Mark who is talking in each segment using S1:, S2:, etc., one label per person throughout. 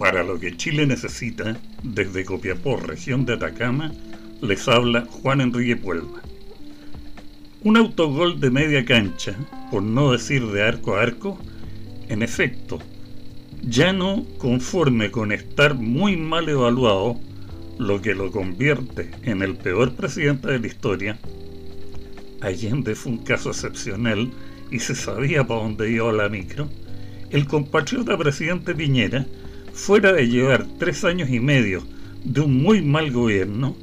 S1: Para lo que Chile necesita, desde Copiapó, región de Atacama, les habla Juan Enrique Puelva. Un autogol de media cancha, por no decir de arco a arco, en efecto, ya no conforme con estar muy mal evaluado, lo que lo convierte en el peor presidente de la historia, Allende fue un caso excepcional y se sabía para dónde iba la micro, el compatriota presidente Piñera, fuera de llevar tres años y medio de un muy mal gobierno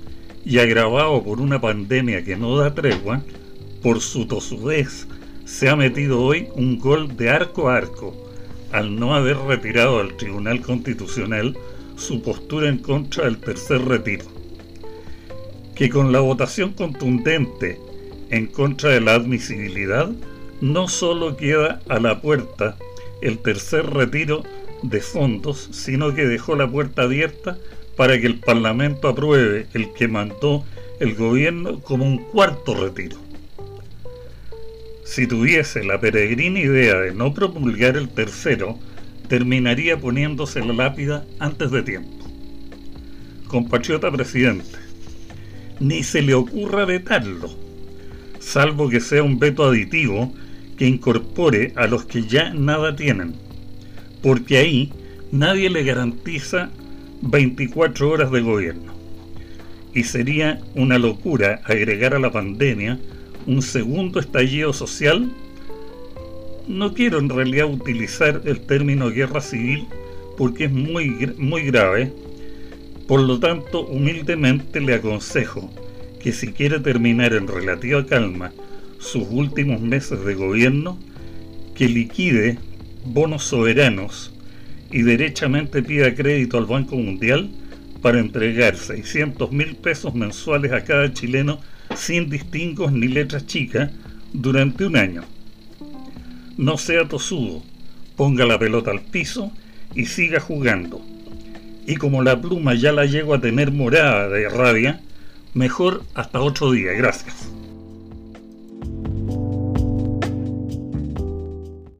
S1: y agravado por una pandemia que no da tregua, por su tosudez se ha metido hoy un gol de arco a arco al no haber retirado al Tribunal Constitucional su postura en contra del tercer retiro. Que con la votación contundente en contra de la admisibilidad, no solo queda a la puerta el tercer retiro de fondos, sino que dejó la puerta abierta para que el Parlamento apruebe el que mandó el gobierno como un cuarto retiro. Si tuviese la peregrina idea de no promulgar el tercero, terminaría poniéndose la lápida antes de tiempo. Compatriota presidente, ni se le ocurra vetarlo, salvo que sea un veto aditivo que incorpore a los que ya nada tienen, porque ahí nadie le garantiza 24 horas de gobierno. Y sería una locura agregar a la pandemia un segundo estallido social. No quiero en realidad utilizar el término guerra civil porque es muy, muy grave. Por lo tanto, humildemente le aconsejo que si quiere terminar en relativa calma sus últimos meses de gobierno, que liquide bonos soberanos y derechamente pida crédito al Banco Mundial para entregar 600 mil pesos mensuales a cada chileno sin distingos ni letras chicas durante un año. No sea tosudo, ponga la pelota al piso y siga jugando. Y como la pluma ya la llego a tener morada de rabia, mejor hasta otro día. Gracias.